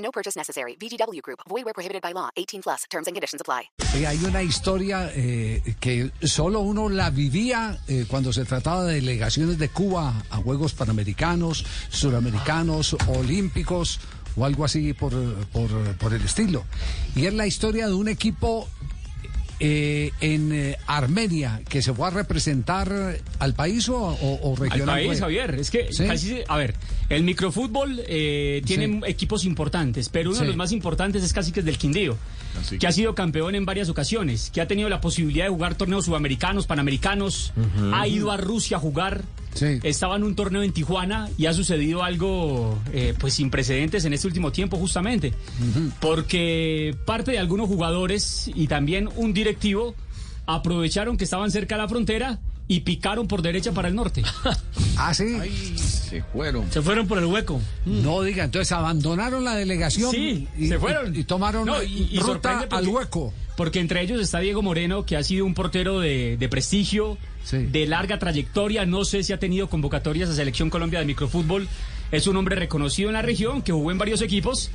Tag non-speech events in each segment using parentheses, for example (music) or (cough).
No purchase necessary. VGW Group. Void where prohibited by law. 18 plus. Terms and conditions apply. Eh, hay una historia eh, que solo uno la vivía eh, cuando se trataba de delegaciones de Cuba a Juegos Panamericanos, Suramericanos, Olímpicos o algo así por, por, por el estilo. Y es la historia de un equipo eh, en eh, Armenia que se fue a representar al país o, o, o Al regional. país, fue? Javier. Es que, ¿Sí? casi se- a ver, el microfútbol eh, tiene Sí. equipos importantes, pero uno Sí. de los más importantes es casi que es del Quindío, que ha sido campeón en varias ocasiones, que ha tenido la posibilidad de jugar torneos sudamericanos, panamericanos, ha ido a Rusia a jugar. Sí. Estaba en un torneo en Tijuana y ha sucedido algo eh, pues sin precedentes en este último tiempo justamente, porque parte de algunos jugadores y también un directivo aprovecharon que estaban cerca de la frontera y picaron por derecha para el norte. (laughs) Ah, sí. Se fueron. Se fueron por el hueco. No diga, entonces abandonaron la delegación Sí, y, se fueron. y, y tomaron No, y- y ruta al hueco. Porque entre ellos está Diego Moreno, que ha sido un portero de, de prestigio, Sí. de larga trayectoria. No sé si ha tenido convocatorias a Selección Colombia de microfútbol. Es un hombre reconocido en la región, que jugó en varios equipos.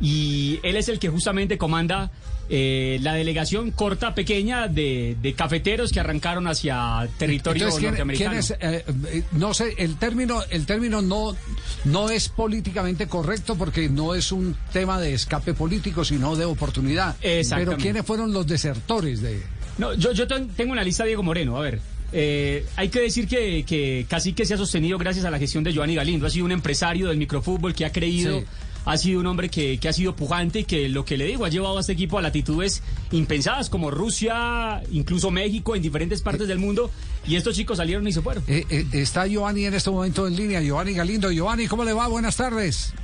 Y él es el que justamente comanda eh, la delegación corta, pequeña, de, de cafeteros que arrancaron hacia territorio Entonces, ¿quién, norteamericano. quién es? Eh, eh, no sé, el término, el término no, no es políticamente correcto porque no es un tema de escape político, sino de oportunidad. Pero ¿quiénes fueron los desertores de...? No, yo, yo ten- tengo una lista de Diego Moreno. A ver, eh, hay que decir que, que casi que se ha sostenido gracias a la gestión de Giovanni Galindo. Ha sido un empresario del microfútbol que ha creído, Sí. Ha sido un hombre que, que ha sido pujante y que lo que le digo ha llevado a este equipo a latitudes impensadas como Rusia, incluso México, en diferentes partes del mundo. Y estos chicos salieron y se fueron. Eh, eh, está Giovanni en este momento en línea, Giovanni Galindo. Giovanni, ¿cómo le va? Buenas tardes.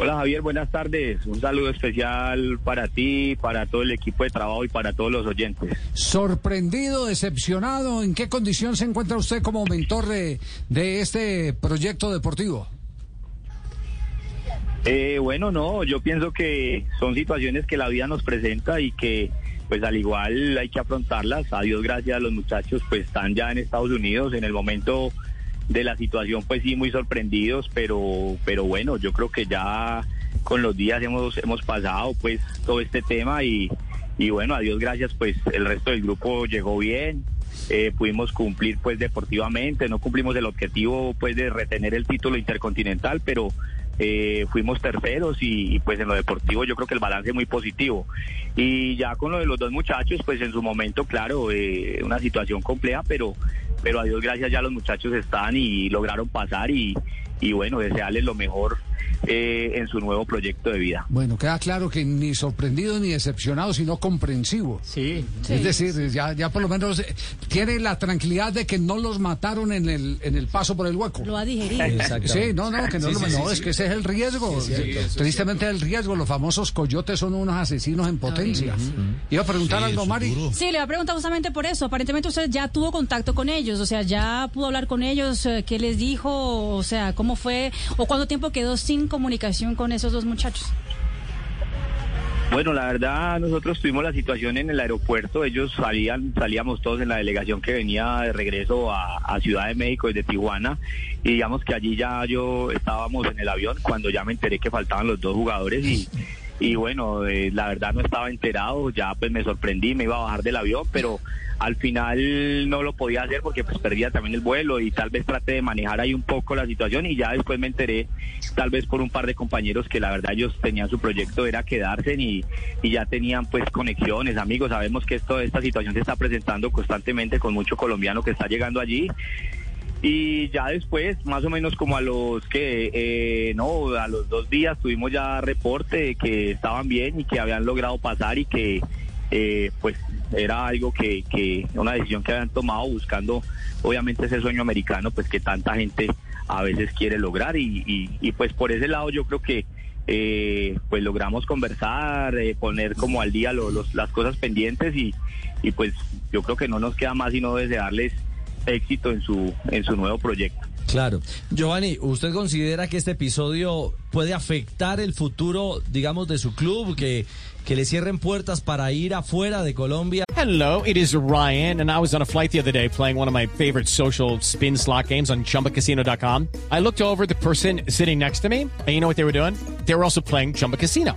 Hola Javier, buenas tardes. Un saludo especial para ti, para todo el equipo de trabajo y para todos los oyentes. Sorprendido, decepcionado, ¿en qué condición se encuentra usted como mentor de, de este proyecto deportivo? Eh, bueno, no, yo pienso que son situaciones que la vida nos presenta y que pues al igual hay que afrontarlas. A Dios gracias, los muchachos pues están ya en Estados Unidos en el momento de la situación pues sí muy sorprendidos, pero pero bueno, yo creo que ya con los días hemos hemos pasado pues todo este tema y y bueno, a Dios gracias pues el resto del grupo llegó bien. eh, pudimos cumplir pues deportivamente, no cumplimos el objetivo pues de retener el título intercontinental, pero eh, fuimos terceros y, pues en lo deportivo yo creo que el balance es muy positivo. Y ya con lo de los dos muchachos, pues en su momento, claro, eh, una situación compleja, pero, pero a Dios gracias ya los muchachos están y lograron pasar y, y bueno, desearles lo mejor eh, en su nuevo proyecto de vida. Bueno, queda claro que ni sorprendido ni decepcionado, sino comprensivo. Sí. Es decir, ya, ya por lo menos eh, tiene la tranquilidad de que no los mataron en el, en el paso por el hueco. Lo ha digerido. Sí, no, no, que no, lo- no, es que ese es el riesgo. Tristemente el riesgo. Los famosos coyotes son unos asesinos en potencia. Iba a preguntar algo, Mari. Sí, le voy a preguntar justamente por eso. Aparentemente usted ya tuvo contacto con ellos, o sea, ya pudo hablar con ellos, eh, qué les dijo, o sea, cómo fue, o cuánto tiempo quedó sin comunicación con esos dos muchachos. Bueno, la verdad, nosotros tuvimos la situación en el aeropuerto. Ellos salían, salíamos todos en la delegación que venía de regreso a, a Ciudad de México desde Tijuana. Y digamos que allí ya yo estábamos en el avión cuando ya me enteré que faltaban los dos jugadores y, y bueno, eh, la verdad no estaba enterado. Ya pues me sorprendí, me iba a bajar del avión, pero al final no lo podía hacer porque pues perdía también el vuelo y tal vez traté de manejar ahí un poco la situación y ya después me enteré tal vez por un par de compañeros que la verdad ellos tenían su proyecto era quedarse y, y ya tenían pues conexiones, amigos, sabemos que esto esta situación se está presentando constantemente con mucho colombiano que está llegando allí y ya después, más o menos como a los que, eh, no, a los dos días tuvimos ya reporte de que estaban bien y que habían logrado pasar y que, eh, pues, era algo que, que, una decisión que habían tomado buscando, obviamente, ese sueño americano, pues, que tanta gente a veces quiere lograr. Y, y, y pues por ese lado yo creo que eh, pues logramos conversar, eh, poner como al día lo- los- las cosas pendientes y, y pues yo creo que no nos queda más sino desearles éxito en su, en su nuevo proyecto. Claro. Giovanni, ¿usted considera que este episodio puede afectar el futuro, digamos, de su club? Que, que le cierren puertas para ir afuera de Colombia. Hello, it is Ryan, and I was on a flight the other day playing one of my favorite social spin slot games on chumbacasino.com. I looked over at the person sitting next to me, and you know what they were doing? They were also playing Chumba Casino.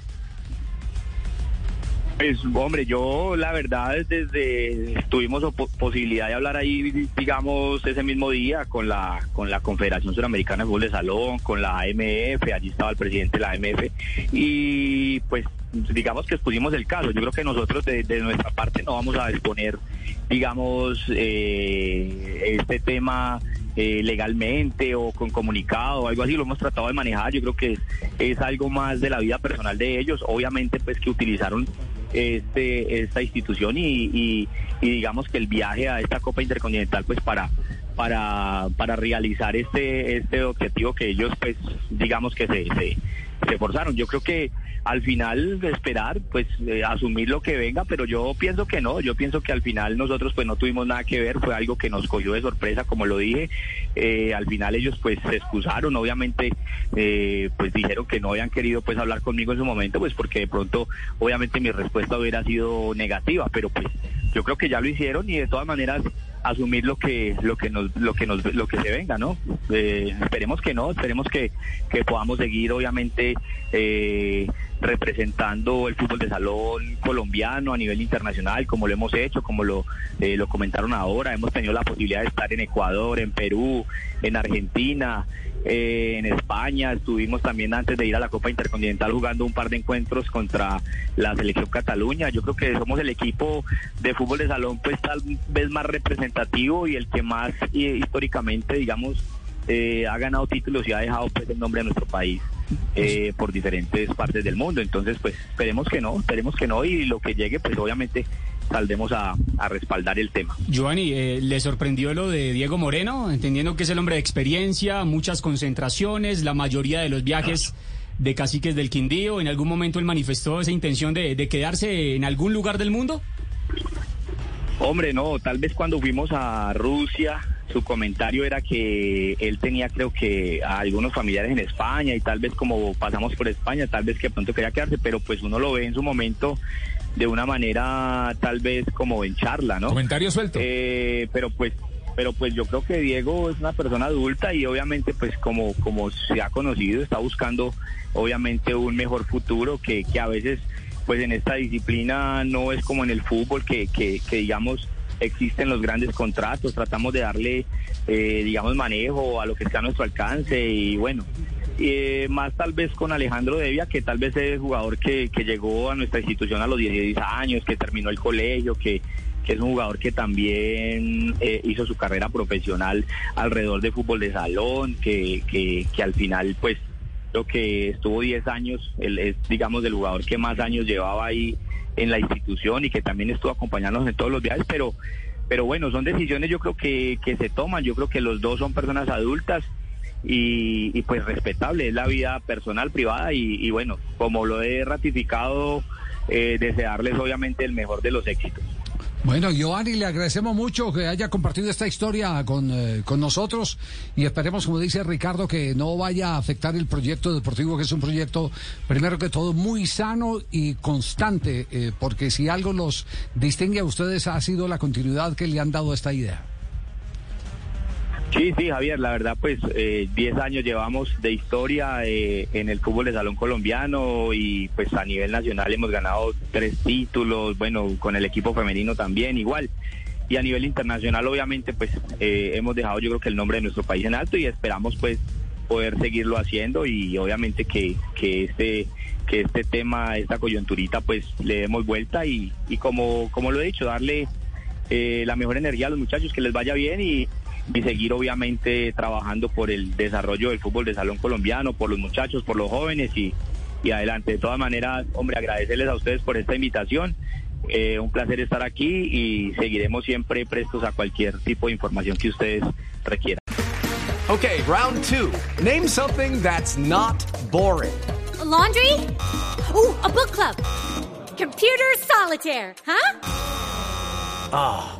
Pues hombre, yo la verdad desde tuvimos posibilidad de hablar ahí, digamos, ese mismo día con la con la Confederación Suramericana de Fútbol de Salón, con la AMF, allí estaba el presidente de la AMF y pues digamos que expusimos el caso. Yo creo que nosotros de, nuestra parte no vamos a exponer, digamos, eh, este tema eh, legalmente o con comunicado o algo así, lo hemos tratado de manejar. Yo creo que es, es algo más de la vida personal de ellos. Obviamente, pues que utilizaron este esta institución y, y- y digamos que el viaje a esta Copa Intercontinental, pues para para para realizar este este objetivo que ellos, pues digamos que se, se se forzaron. Yo creo que al final esperar, pues eh, asumir lo que venga, pero yo pienso que no, yo pienso que al final nosotros pues no tuvimos nada que ver, fue algo que nos cogió de sorpresa, como lo dije, Eh, al final ellos pues se excusaron, obviamente eh, pues dijeron que no habían querido pues hablar conmigo en su momento, pues porque de pronto obviamente mi respuesta hubiera sido negativa, pero pues yo creo que ya lo hicieron y de todas maneras asumir lo que lo que nos lo que nos lo que se venga no Eh, esperemos que no esperemos que, que podamos seguir obviamente eh, representando el fútbol de salón colombiano a nivel internacional como lo hemos hecho como lo eh, lo comentaron ahora. Hemos tenido la posibilidad de estar en Ecuador en Perú en Argentina eh, en España. Estuvimos también antes de ir a la Copa Intercontinental jugando un par de encuentros contra la selección Cataluña. Yo creo que somos el equipo de fútbol de salón pues tal vez más representativo y el que más eh, históricamente digamos eh, ha ganado títulos y ha dejado pues el nombre de nuestro país eh, por diferentes partes del mundo. Entonces pues esperemos que no, esperemos que no y lo que llegue pues obviamente saldremos a, a respaldar el tema. Giovanni, eh, ¿le sorprendió lo de Diego Moreno? Entendiendo que es el hombre de experiencia, muchas concentraciones, la mayoría de los viajes de caciques del Quindío. ¿En algún momento él manifestó esa intención de, de quedarse en algún lugar del mundo? Hombre, no, tal vez cuando fuimos a Rusia, su comentario era que él tenía creo que a algunos familiares en España y tal vez como pasamos por España, tal vez que pronto quería quedarse, pero pues uno lo ve en su momento de una manera tal vez como en charla, ¿no? Comentario suelto. Eh, pero pues pero pues yo creo que Diego es una persona adulta y obviamente pues como como se ha conocido está buscando obviamente un mejor futuro que, que a veces pues en esta disciplina no es como en el fútbol que, que, que, digamos existen los grandes contratos tratamos de darle eh, digamos manejo a lo que está a nuestro alcance y bueno eh, más tal vez con Alejandro Devia, que tal vez es el jugador que, que llegó a nuestra institución a los 16 años, que terminó el colegio, que, que es un jugador que también eh, hizo su carrera profesional alrededor de fútbol de salón, que, que, que al final pues lo que estuvo 10 años, él es digamos el jugador que más años llevaba ahí en la institución y que también estuvo acompañándonos en todos los viajes, pero pero bueno, son decisiones yo creo que, que se toman, yo creo que los dos son personas adultas y, pues respetable, es la vida personal, privada y, y bueno, como lo he ratificado, eh, desearles obviamente el mejor de los éxitos. Bueno, Giovanni, le agradecemos mucho que haya compartido esta historia con, eh, con nosotros y esperemos, como dice Ricardo, que no vaya a afectar el proyecto deportivo, que es un proyecto, primero que todo, muy sano y constante, eh, porque si algo los distingue a ustedes ha sido la continuidad que le han dado a esta idea. Sí, sí, Javier, la verdad, pues 10 eh, años llevamos de historia eh, en el fútbol de salón colombiano y pues a nivel nacional hemos ganado tres títulos, bueno, con el equipo femenino también igual. Y a nivel internacional, obviamente, pues eh, hemos dejado yo creo que el nombre de nuestro país en alto y esperamos pues poder seguirlo haciendo y obviamente que, que este que este tema, esta coyunturita, pues le demos vuelta y, y como, como lo he dicho, darle eh, la mejor energía a los muchachos, que les vaya bien y y seguir obviamente trabajando por el desarrollo del fútbol de salón colombiano, por los muchachos, por los jóvenes y, y adelante. De todas maneras, hombre, agradecerles a ustedes por esta invitación. Eh, un placer estar aquí y seguiremos siempre prestos a cualquier tipo de información que ustedes requieran. Okay, round two. Name something that's not boring. laundry? Ooh, a book club. Computer solitaire, huh? Ah,